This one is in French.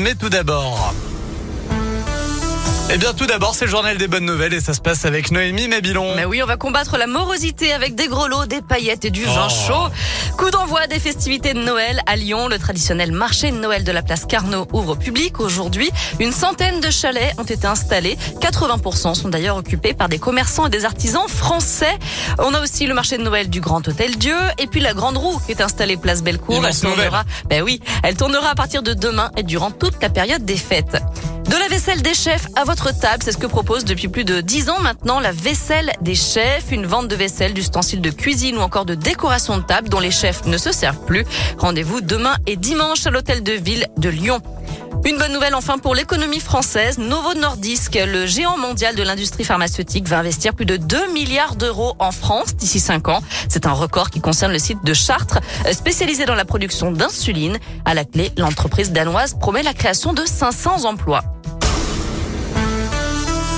Mais tout d'abord... Eh bien, tout d'abord, c'est le journal des bonnes nouvelles et ça se passe avec Noémie Mabilon. Mais oui, on va combattre la morosité avec des grelots, des paillettes et du vin Oh. chaud. Coup d'envoi des festivités de Noël à Lyon. Le traditionnel marché de Noël de la place Carnot ouvre au public aujourd'hui. Une centaine de chalets ont été installés. 80% sont d'ailleurs occupés par des commerçants et des artisans français. On a aussi le marché de Noël du Grand Hôtel Dieu et puis la Grande Roue qui est installée place Bellecour. Elle tournera, ben oui, elle tournera à partir de demain et durant toute la période des fêtes. De la vaisselle des chefs à votre table, c'est ce que propose depuis plus de 10 ans maintenant la vaisselle des chefs, une vente de vaisselle, d'ustensiles de cuisine ou encore de décoration de table dont les chefs ne se servent plus. Rendez-vous demain et dimanche à l'hôtel de ville de Lyon. Une bonne nouvelle enfin pour l'économie française. Novo Nordisk, le géant mondial de l'industrie pharmaceutique, va investir plus de 2 milliards d'euros en France d'ici 5 ans. C'est un record qui concerne le site de Chartres, spécialisé dans la production d'insuline. À la clé, l'entreprise danoise promet la création de 500 emplois.